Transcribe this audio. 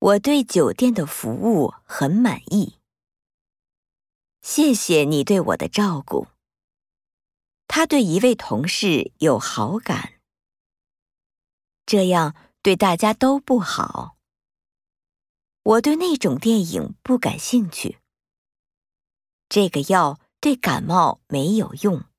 我对酒店的服务很满意谢谢你对我的照顾。他对一位同事有好感这样对大家都不好。我对那种电影不感兴趣这个药对感冒没有用。